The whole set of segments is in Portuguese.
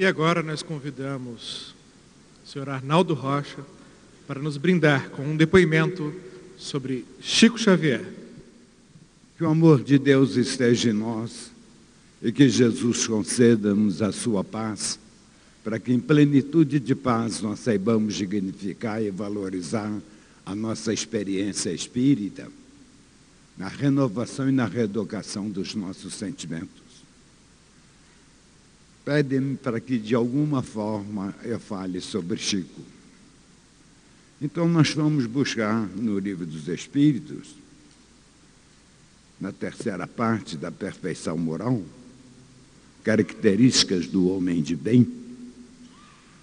E agora nós convidamos o senhor Arnaldo Rocha para nos brindar com um depoimento sobre Chico Xavier. Que o amor de Deus esteja em nós e que Jesus conceda-nos a sua paz, para que em plenitude de paz nós saibamos dignificar e valorizar a nossa experiência espírita, na renovação e na reeducação dos nossos sentimentos. Pedem para que de alguma forma eu fale sobre Chico. Então nós vamos buscar no livro dos Espíritos, na terceira parte da perfeição moral, características do homem de bem,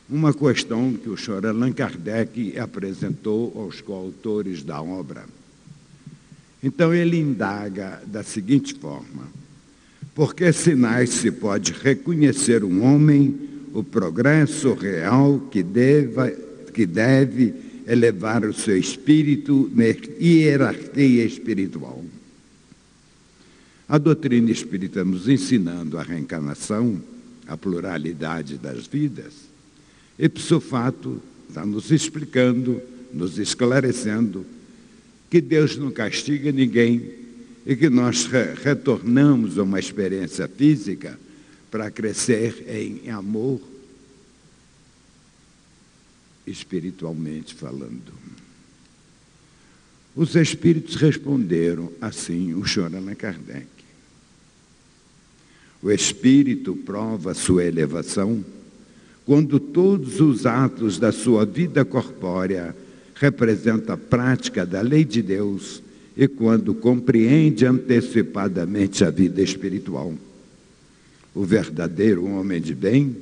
uma questão que o senhor Allan Kardec apresentou aos coautores da obra. Então ele indaga da seguinte forma: por que sinais se pode reconhecer um homem o progresso real que deve, que deve elevar o seu espírito na hierarquia espiritual? A doutrina espírita nos ensinando a reencarnação, a pluralidade das vidas, ipso fato está nos explicando, nos esclarecendo que Deus não castiga ninguém e que nós re retornamos a uma experiência física para crescer em amor, espiritualmente falando. Os espíritos responderam assim, o Allan Kardec. O espírito prova sua elevação quando todos os atos da sua vida corpórea representam a prática da lei de Deus e quando compreende antecipadamente a vida espiritual. O verdadeiro homem de bem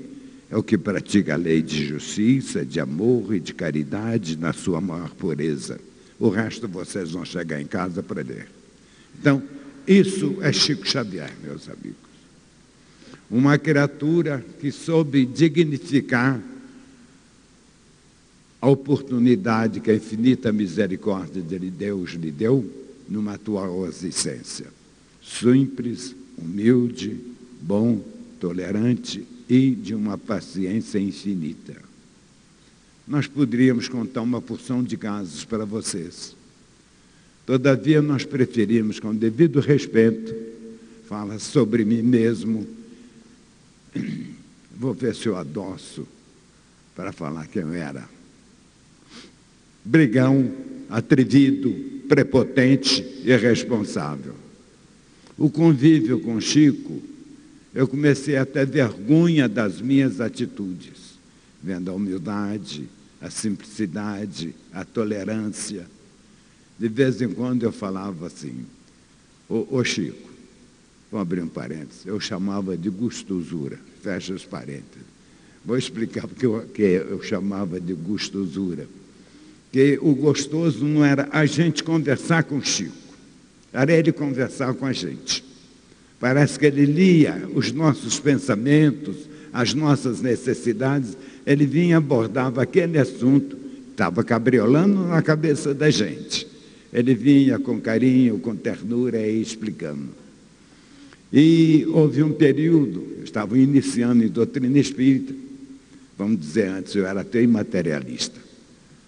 é o que pratica a lei de justiça, de amor e de caridade na sua maior pureza. O resto vocês vão chegar em casa para ler. Então, isso é Chico Xavier, meus amigos uma criatura que soube dignificar a oportunidade que a infinita misericórdia de Deus lhe deu numa atual existência. Simples, humilde, bom, tolerante e de uma paciência infinita. Nós poderíamos contar uma porção de casos para vocês. Todavia, nós preferimos, com devido respeito, falar sobre mim mesmo Vou ver se eu adoço para falar quem eu era. Brigão, atrevido, prepotente e irresponsável. O convívio com Chico, eu comecei a ter vergonha das minhas atitudes, vendo a humildade, a simplicidade, a tolerância. De vez em quando eu falava assim, ô, ô Chico, Vou abrir um parênteses. Eu chamava de gostosura. Fecha os parênteses. Vou explicar porque eu, que eu chamava de gostosura. Que o gostoso não era a gente conversar com Chico. Era ele conversar com a gente. Parece que ele lia os nossos pensamentos, as nossas necessidades. Ele vinha abordava aquele assunto, estava cabriolando na cabeça da gente. Ele vinha com carinho, com ternura e explicando. E houve um período, eu estava iniciando em doutrina espírita, vamos dizer antes, eu era até imaterialista.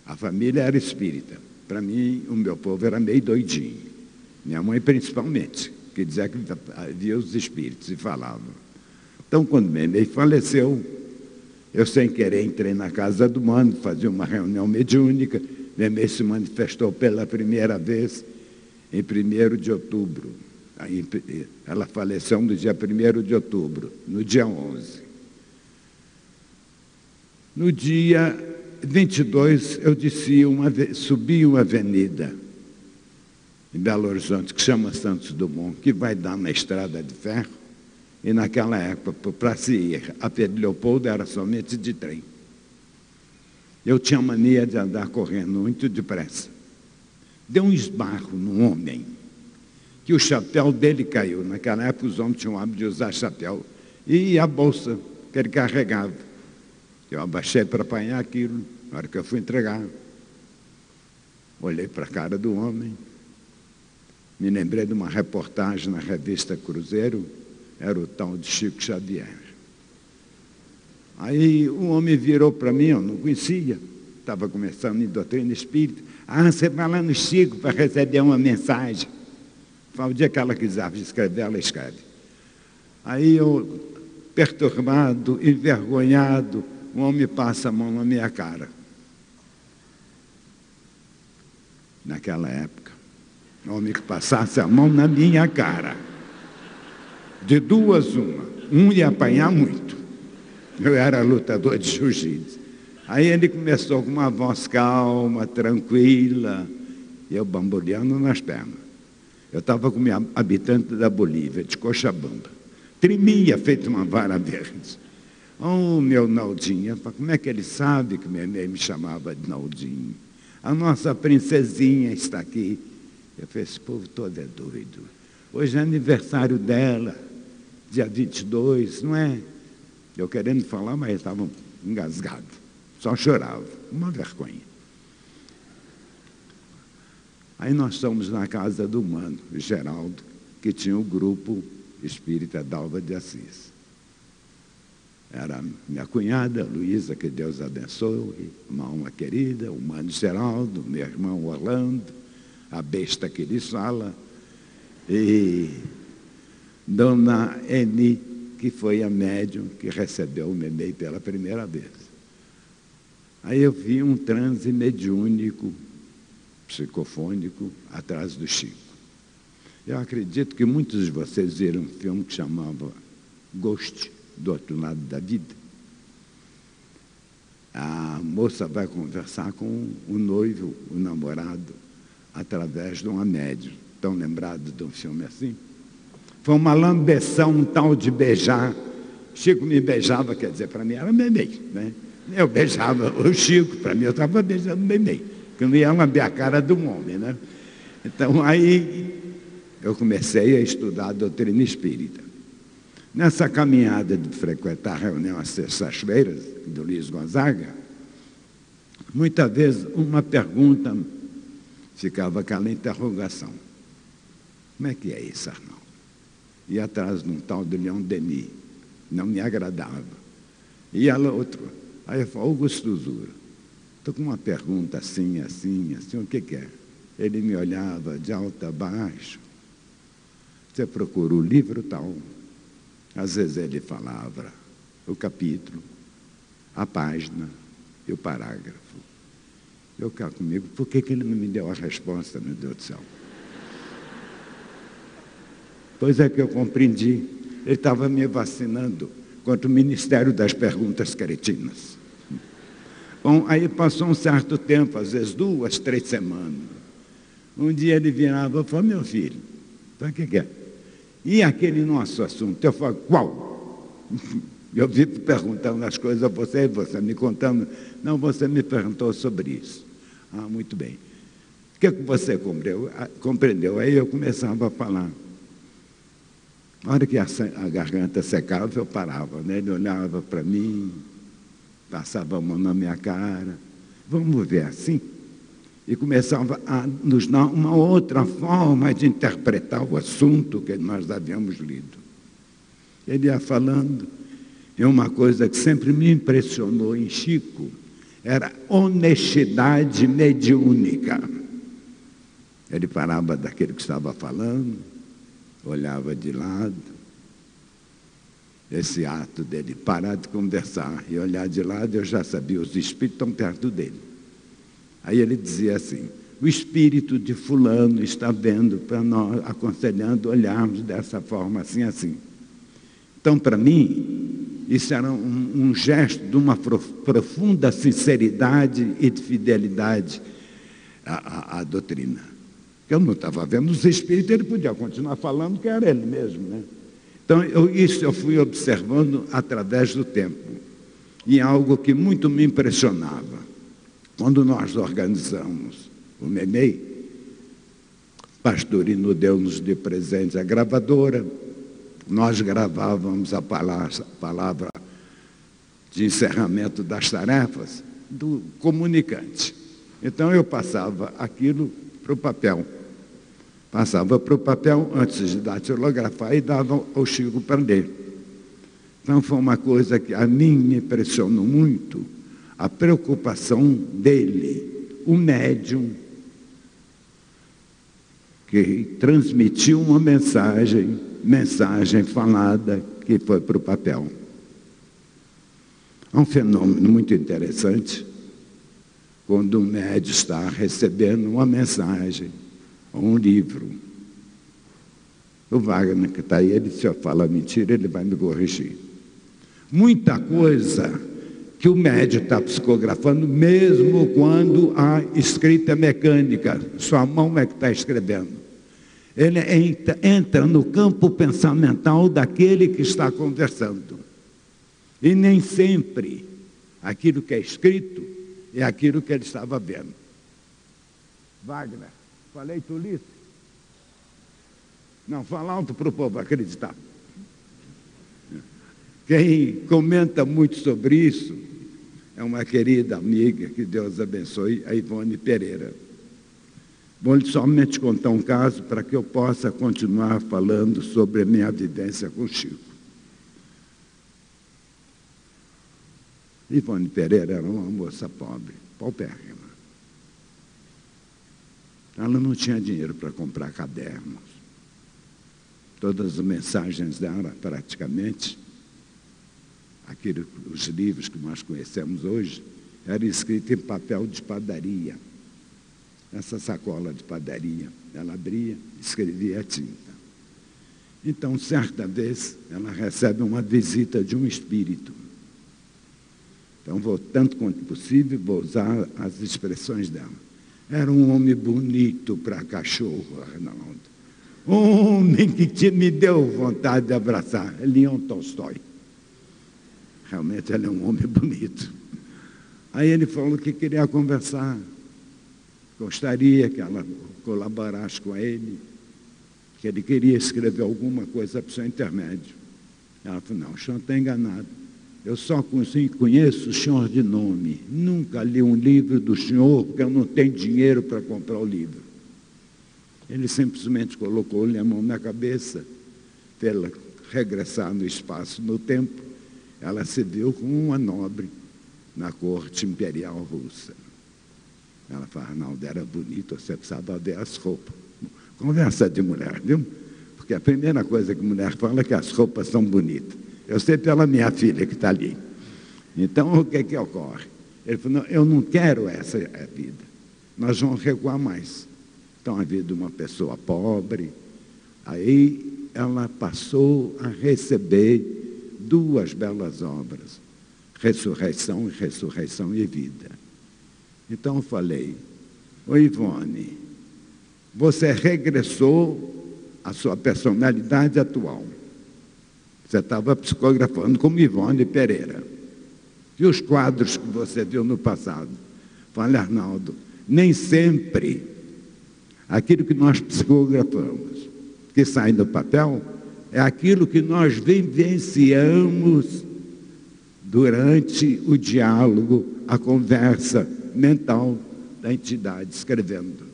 A família era espírita. Para mim, o meu povo era meio doidinho. Minha mãe, principalmente, que dizia que via os espíritos e falava. Então, quando Memei faleceu, eu, sem querer, entrei na casa do mano, fazia uma reunião mediúnica. Memei se manifestou pela primeira vez em 1 de outubro ela faleceu no dia 1 de outubro, no dia 11. No dia 22, eu desci uma, subi uma avenida em Belo Horizonte, que chama Santos Dumont, que vai dar na estrada de ferro, e naquela época, para se ir a Pedro Leopoldo, era somente de trem. Eu tinha mania de andar correndo muito depressa. Deu um esbarro num homem que o chapéu dele caiu. Naquela época os homens tinham o hábito de usar chapéu. E a bolsa que ele carregava. Eu abaixei para apanhar aquilo, na hora que eu fui entregar. Olhei para a cara do homem. Me lembrei de uma reportagem na revista Cruzeiro, era o tal de Chico Xavier. Aí o homem virou para mim, eu não conhecia, estava começando em doutrina espírita. Ah, você vai lá no Chico para receber uma mensagem. Fala, o dia que ela quiser escrever, ela escreve. Aí eu, perturbado, envergonhado, o homem passa a mão na minha cara. Naquela época. O homem que passasse a mão na minha cara. De duas, uma. Um ia apanhar muito. Eu era lutador de jiu-jitsu. Aí ele começou com uma voz calma, tranquila, e eu bamboleando nas pernas. Eu estava com minha habitante da Bolívia, de Cochabamba. Tremia, feito uma vara verde. Oh, meu Naldinho, como é que ele sabe que minha mãe me chamava de Naldinho? A nossa princesinha está aqui. Eu falei, esse povo todo é doido. Hoje é aniversário dela, dia 22, não é? Eu querendo falar, mas estavam engasgados. Só chorava. Uma vergonha. Aí nós estamos na casa do mano, Geraldo, que tinha o grupo espírita Dalva de Assis. Era minha cunhada, Luísa, que Deus abençoe, uma alma querida, o mano Geraldo, meu irmão Orlando, a besta que lhe fala, e Dona Eni, que foi a médium que recebeu o Memei pela primeira vez. Aí eu vi um transe mediúnico, psicofônico, atrás do Chico. Eu acredito que muitos de vocês viram um filme que chamava Ghost, do outro lado da vida. A moça vai conversar com o noivo, o namorado, através de uma médium. Estão lembrados de um filme assim? Foi uma lambeção, um tal de beijar. Chico me beijava, quer dizer, para mim era bebê, né? Eu beijava o Chico, para mim eu estava beijando bebê, que não ia lamber a cara de um homem, né? Então aí eu comecei a estudar a doutrina espírita. Nessa caminhada de frequentar a reunião às sextas-feiras do Luiz Gonzaga, muitas vezes uma pergunta ficava aquela interrogação. Como é que é isso, Arnaldo? E atrás de um tal de Leão Denis. Não me agradava. E ela outro, Aí eu falo, Augusto Zura, estou com uma pergunta assim, assim, assim, o que, que é? Ele me olhava de alto a baixo. Você procura o livro tal. Às vezes ele falava o capítulo, a página e o parágrafo. Eu cá comigo, por que, que ele não me deu a resposta, meu Deus do céu? Pois é que eu compreendi. Ele estava me vacinando contra o Ministério das Perguntas Cretinas. Bom, aí passou um certo tempo, às vezes duas, três semanas. Um dia ele virava e falou, meu filho, o que, que é? E aquele nosso assunto? Eu falo, qual? Eu vivo perguntando as coisas a você e você me contando. Não, você me perguntou sobre isso. Ah, muito bem. O que, que você compreendeu? Ah, compreendeu? Aí eu começava a falar. Na hora que a, a garganta secava, eu parava, né? Ele olhava para mim, passava a mão na minha cara. Vamos ver assim? E começava a nos dar uma outra forma de interpretar o assunto que nós havíamos lido. Ele ia falando, e uma coisa que sempre me impressionou em Chico era honestidade mediúnica. Ele parava daquele que estava falando, olhava de lado, esse ato dele parar de conversar e olhar de lado, eu já sabia, os espíritos estão perto dele. Aí ele dizia assim: o espírito de Fulano está vendo para nós, aconselhando olharmos dessa forma, assim, assim. Então, para mim, isso era um, um, gesto de uma profunda sinceridade e de fidelidade à, à, à doutrina. Eu não estava vendo os espíritos, ele podia continuar falando que era ele mesmo, né? Então, eu, isso eu fui observando através do tempo. E algo que muito me impressionava. Quando nós organizamos o Memei, Pastorino deu-nos de presente a gravadora, nós gravávamos a palavra, a palavra de encerramento das tarefas do comunicante. Então eu passava aquilo para o papel. Passava para o papel antes de datilografar e dava ao Chico para ler. Então foi uma coisa que a mim me impressionou muito, a preocupação dele, o médium, que transmitiu uma mensagem, mensagem falada que foi para o papel. É um fenômeno muito interessante quando um médium está recebendo uma mensagem ou um livro. O Wagner, que está aí, ele se eu falar mentira, ele vai me corrigir. Muita coisa que o médium está psicografando, mesmo quando a escrita é mecânica, sua mão é que está escrevendo. Ele entra, entra no campo pensamental daquele que está conversando. E nem sempre aquilo que é escrito é aquilo que ele estava vendo. Wagner, falei tolice? Não, fala alto para o povo acreditar. Quem comenta muito sobre isso é uma querida amiga, que Deus abençoe, a Ivone Pereira. Vou somente contar um caso para que eu possa continuar falando sobre a minha vivência com Chico. Ivone Pereira era uma moça pobre, paupérrima. Ela não tinha dinheiro para comprar cadernos. Todas as mensagens dela, praticamente, aquilo, os livros que nós conhecemos hoje, eram escritos em papel de padaria. Essa sacola de padaria, ela abria, escrevia a tinta. Então, certa vez, ela recebe uma visita de um espírito. Então, vou, tanto quanto possível, vou usar as expressões dela. Era um homem bonito para cachorro, Arnaldo. Um homem que te, me deu vontade de abraçar. Leon Tolstói. Realmente ele é um homem bonito. Aí ele falou que queria conversar. Gostaria que ela colaborasse com ele, que ele queria escrever alguma coisa para o seu intermédio. Ela falou, não, o senhor está enganado. Eu só conheço o senhor de nome. Nunca li um livro do senhor, porque eu não tenho dinheiro para comprar o livro. Ele simplesmente colocou-lhe a mão na cabeça, pela regressar no espaço, no tempo. Ela se viu como uma nobre na corte imperial russa. Ela falou, Arnaldo, era bonito, você precisava ver as roupas. Conversa de mulher, viu? Porque a primeira coisa que mulher fala é que as roupas são bonitas. Eu sei pela minha filha que está ali. Então, o que, que ocorre? Ele falou, não, eu não quero essa vida. Nós vamos recuar mais. Então, a vida de uma pessoa pobre. Aí, ela passou a receber duas belas obras. Ressurreição e ressurreição e vida. Então, eu falei, Oi, Ivone, você regressou à sua personalidade atual. Você estava psicografando como Ivone Pereira. E os quadros que você viu no passado? Fala, Arnaldo, nem sempre aquilo que nós psicografamos, que sai do papel, é aquilo que nós vivenciamos durante o diálogo, a conversa mental da entidade escrevendo.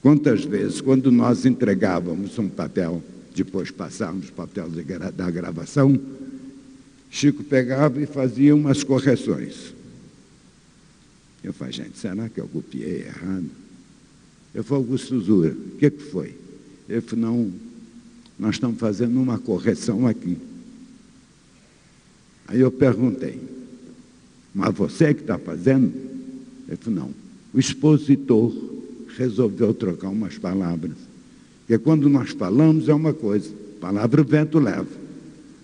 Quantas vezes, quando nós entregávamos um papel depois passarmos o papel da gravação, Chico pegava e fazia umas correções. Eu falei, gente, será que eu copiei errado? Eu falei, Augusto Zura, o que, que foi? Ele falou, não, nós estamos fazendo uma correção aqui. Aí eu perguntei, mas você que está fazendo? Ele falou, não. O expositor resolveu trocar umas palavras. Porque quando nós falamos é uma coisa, palavra o vento leva.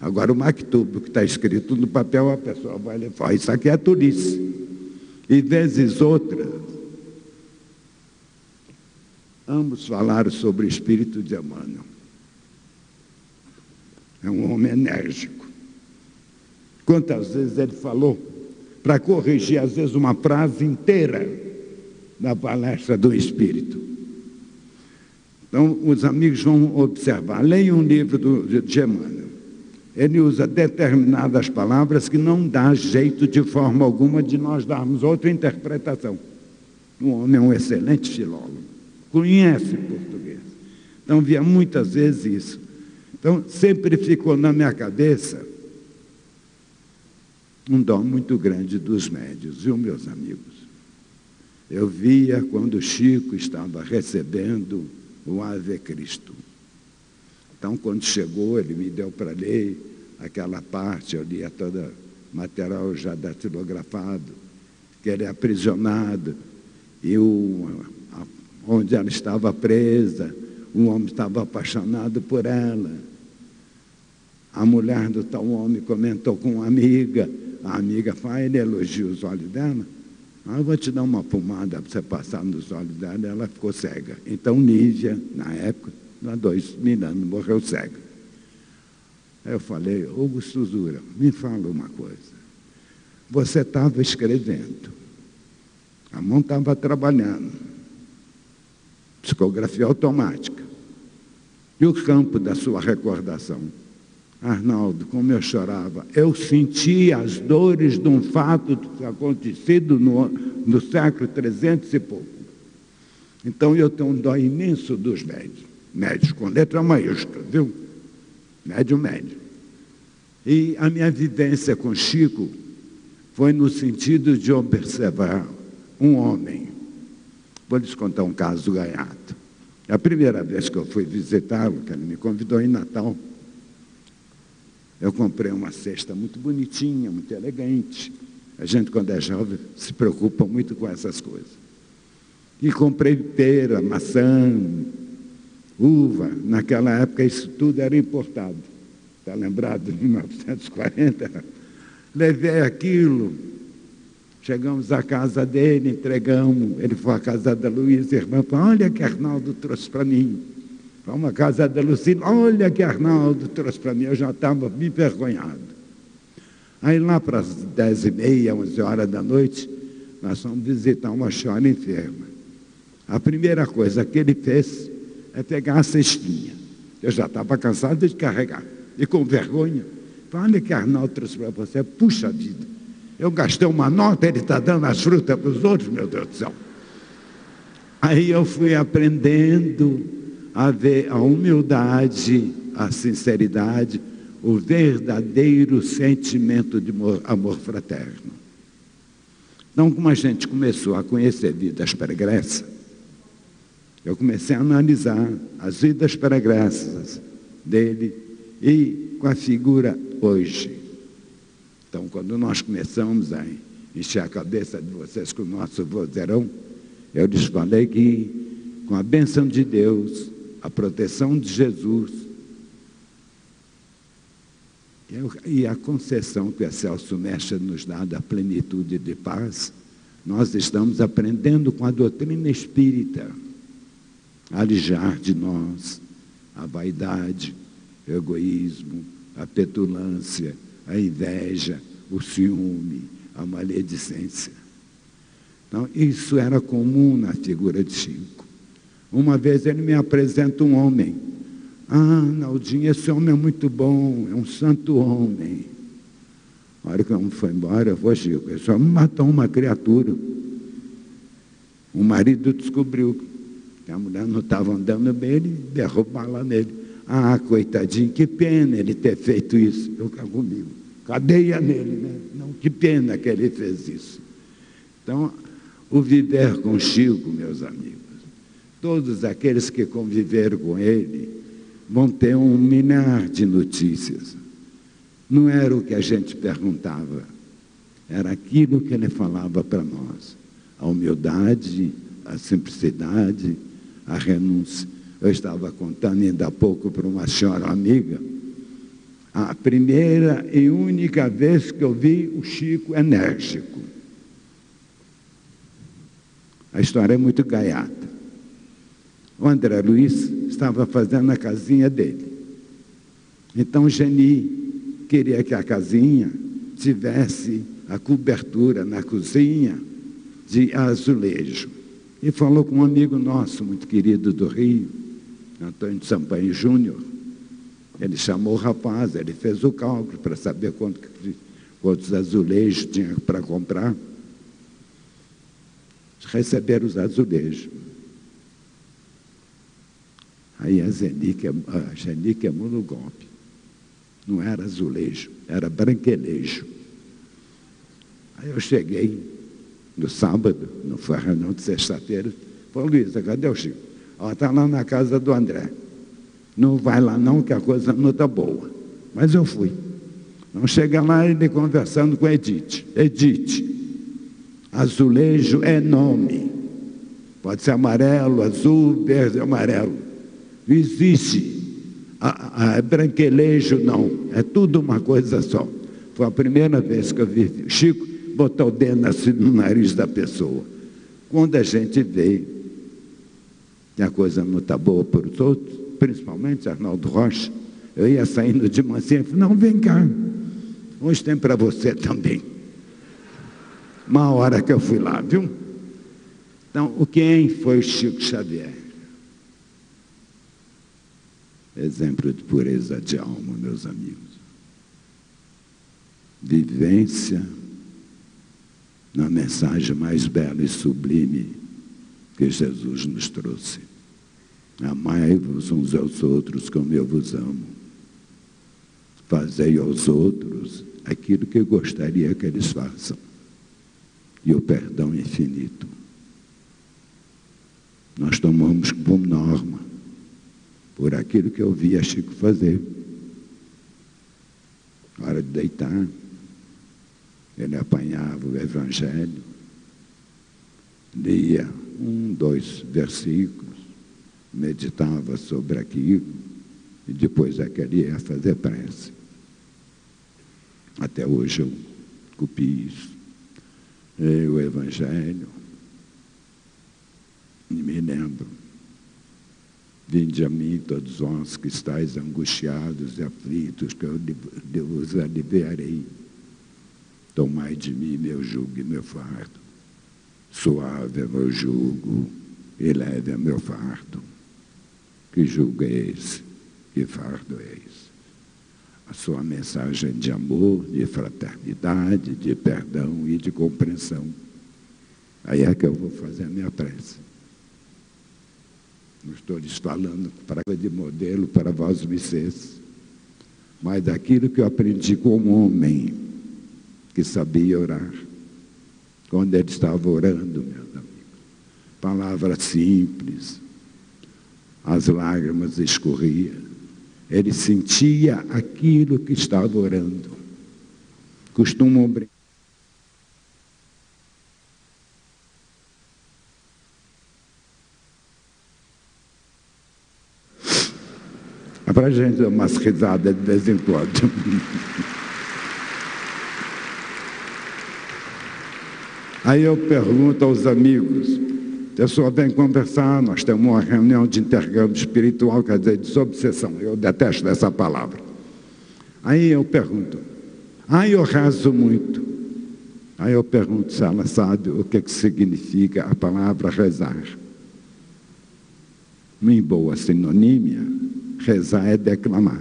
Agora o mactubo que está escrito no papel, a pessoa vai levar, isso aqui é tolice. E vezes outras, ambos falaram sobre o espírito de Emmanuel. É um homem enérgico. Quantas vezes ele falou para corrigir, às vezes, uma frase inteira da palestra do Espírito. Então, os amigos vão observar. Leiam um livro do, de Emmanuel. Ele usa determinadas palavras que não dá jeito de forma alguma de nós darmos outra interpretação. O homem é um excelente filólogo, conhece português. Então, via muitas vezes isso. Então, sempre ficou na minha cabeça um dom muito grande dos médios, viu, meus amigos? Eu via quando Chico estava recebendo o Ave Cristo. Então, quando chegou, ele me deu para ler aquela parte, eu lia todo material já datilografado, que ele é aprisionado, e o, onde ela estava presa, um homem estava apaixonado por ela. A mulher do tal homem comentou com uma amiga, a amiga faz, ele elogia os olhos dela. Ah, eu vou te dar uma pomada para você passar nos olhos dela. Ela ficou cega. Então, Nídia, na época, há dois mil anos, morreu cega. Aí eu falei, Augusto Zura, me fala uma coisa. Você estava escrevendo, a mão estava trabalhando, psicografia automática. E o campo da sua recordação? Arnaldo, como eu chorava. Eu sentia as dores de um fato acontecido no, no século 300 e pouco. Então eu tenho um dó imenso dos médios. Médios com letra maiúscula, viu? Médio, médio. E a minha vivência com Chico foi no sentido de observar um homem. Vou lhes contar um caso do Gaiato. A primeira vez que eu fui visitá-lo, que ele me convidou em Natal, eu comprei uma cesta muito bonitinha, muito elegante. A gente, quando é jovem, se preocupa muito com essas coisas. E comprei pera, maçã, uva. Naquela época, isso tudo era importado. Está lembrado de 1940? Levei aquilo. Chegamos à casa dele, entregamos. Ele foi à casa da Luísa, irmã, falou, olha que Arnaldo trouxe para mim. Vamos à casa da Lucila, olha que Arnaldo trouxe para mim, eu já estava me envergonhado. Aí lá para as dez e meia, onze horas da noite, nós fomos visitar uma senhora enferma. A primeira coisa que ele fez é pegar a cestinha. Eu já estava cansado de carregar. E com vergonha, olha que Arnaldo trouxe para você, puxa vida. Eu gastei uma nota, ele está dando as frutas para os outros, meu Deus do céu. Aí eu fui aprendendo a ver a humildade, a sinceridade, o verdadeiro sentimento de amor, fraterno. Então, como a gente começou a conhecer vidas pregressas, eu comecei a analisar as vidas pregressas dele e com a figura hoje. Então, quando nós começamos a encher a cabeça de vocês com o nosso vozeirão, eu lhes falei que, com a bênção de Deus, a proteção de Jesus e a concessão que o Celso Mestre nos dá da plenitude de paz, nós estamos aprendendo com a doutrina espírita a alijar de nós a vaidade, o egoísmo, a petulância, a inveja, o ciúme, a maledicência. Então, isso era comum na figura de Chico. Uma vez ele me apresenta um homem. Ah, Naldinho, esse homem é muito bom, é um santo homem. A hora que homem foi embora, eu vou, Chico, esse homem matou uma criatura. O marido descobriu que a mulher não estava andando bem, ele derrubou bala nele. Ah, coitadinho, que pena ele ter feito isso. Eu cá comigo. Cadeia nele, né? Não, que pena que ele fez isso. Então, o viver com Chico, meus amigos, Todos aqueles que conviveram com ele vão ter um milhar de notícias. Não era o que a gente perguntava, era aquilo que ele falava para nós. A humildade, a simplicidade, a renúncia. Eu estava contando ainda há pouco para uma senhora amiga, a primeira e única vez que eu vi o Chico enérgico. A história é muito gaiata. O André Luiz estava fazendo a casinha dele. Então Geni queria que a casinha tivesse a cobertura na cozinha de azulejo. E falou com um amigo nosso, muito querido do Rio, Antônio de Sampaio Júnior. Ele chamou o rapaz, ele fez o cálculo para saber quanto, quantos azulejos tinha para comprar. Receberam os azulejos. Aí a Zenique, a Genique é no golpe. Não era azulejo, era branquelejo. Aí eu cheguei no sábado, não foi a reunião de sexta-feira, falei, Luísa, cadê o Chico? Ela está lá na casa do André. Não vai lá não, que a coisa não está boa. Mas eu fui. Não chega lá ele conversando com Edith. Edith, azulejo é nome. Pode ser amarelo, azul, verde, amarelo. Existe. A, a, branquelejo não. É tudo uma coisa só. Foi a primeira vez que eu vi Chico botar o dedo assim no nariz da pessoa. Quando a gente vê que a coisa não está boa para os outros, principalmente Arnaldo Rocha, eu ia saindo de mansinha e falei, não, vem cá, hoje tem para você também. Uma hora que eu fui lá, viu? Então, quem foi o Chico Xavier? Exemplo de pureza de alma, meus amigos. Vivência na mensagem mais bela e sublime que Jesus nos trouxe. Amai-vos uns aos outros como eu vos amo. Fazei aos outros aquilo que eu gostaria que eles façam. E o perdão infinito. Nós tomamos como norma por aquilo que eu via Chico fazer. hora de deitar, ele apanhava o Evangelho, lia um, dois versículos, meditava sobre aquilo e depois é que ele ia fazer prece. Até hoje eu copiei isso. Leio o Evangelho e me lembro. Vinde a mim todos vós que estáis angustiados e aflitos, que eu vos aliviarei. Tomai de mim meu jugo e meu fardo. Suave é meu jugo e leve é meu fardo. Que jugo é esse? Que fardo é esse? A sua mensagem de amor, de fraternidade, de perdão e de compreensão. Aí é que eu vou fazer a minha prece. Não estou lhes falando para de modelo para vós vocês, mas daquilo que eu aprendi como homem que sabia orar. Quando ele estava orando, meus amigos, palavra simples, as lágrimas escorriam. Ele sentia aquilo que estava orando. Costumam É para a gente dar umas risadas de vez em quando. Aí eu pergunto aos amigos, pessoa vem conversar, nós temos uma reunião de intercâmbio espiritual, quer dizer, desobsessão. Eu detesto essa palavra. Aí eu pergunto, aí eu rezo muito. Aí eu pergunto se ela sabe o que, que significa a palavra rezar. Em boa sinonímia, rezar é declamar.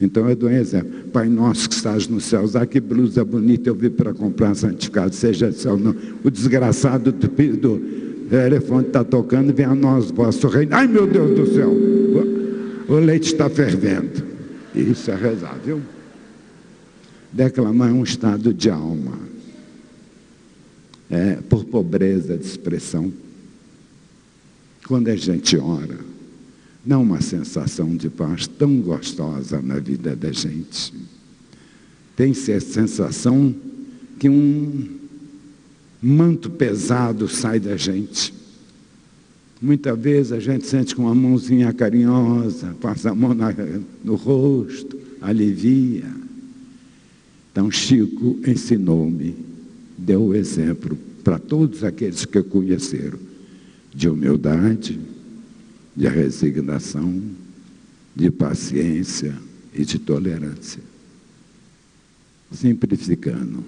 Então eu dou um exemplo. Pai nosso que estás nos céus, ah, que blusa bonita eu vi para comprar santificado, seja céu não. O desgraçado do, do elefante está tocando, vem a nós, vosso reino. Ai meu Deus do céu, o, o leite está fervendo. Isso é rezar, viu? Declamar é um estado de alma. É, por pobreza de expressão. Quando a gente ora, dá uma sensação de paz tão gostosa na vida da gente. Tem-se a sensação que um manto pesado sai da gente. Muitas vezes a gente sente com uma mãozinha carinhosa, passa a mão na, no rosto, alivia. Então Chico ensinou-me, deu o exemplo para todos aqueles que conheceram de humildade, de resignação, de paciência e de tolerância. Simplificando,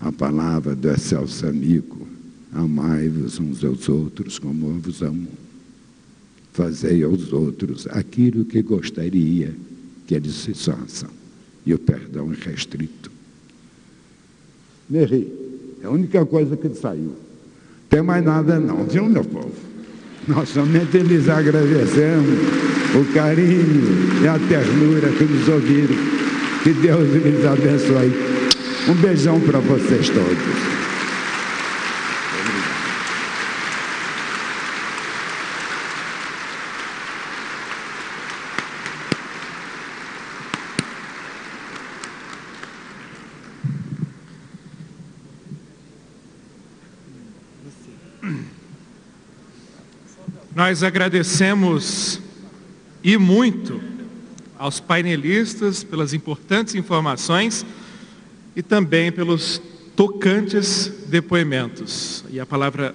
a palavra do excelso amigo, amai-vos uns aos outros como eu vos amo. Fazei aos outros aquilo que gostaria que eles se façam. E o perdão é restrito. Merri, é a única coisa que saiu. Tem mais nada não, viu, meu povo? Nós somente lhes agradecemos o carinho e a ternura que nos ouviram. Que Deus lhes abençoe. Um beijão para vocês todos. Nós agradecemos e muito aos painelistas pelas importantes informações e também pelos tocantes depoimentos. E a palavra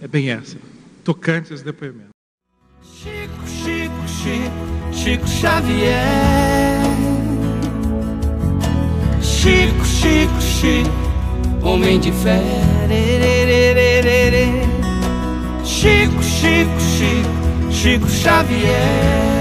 é bem essa: tocantes depoimentos. Chico, Chico, Chico, Chico Xavier. Chico, Chico, Chico, homem de fé. Chico, Chico, Chico, Chico Xavier.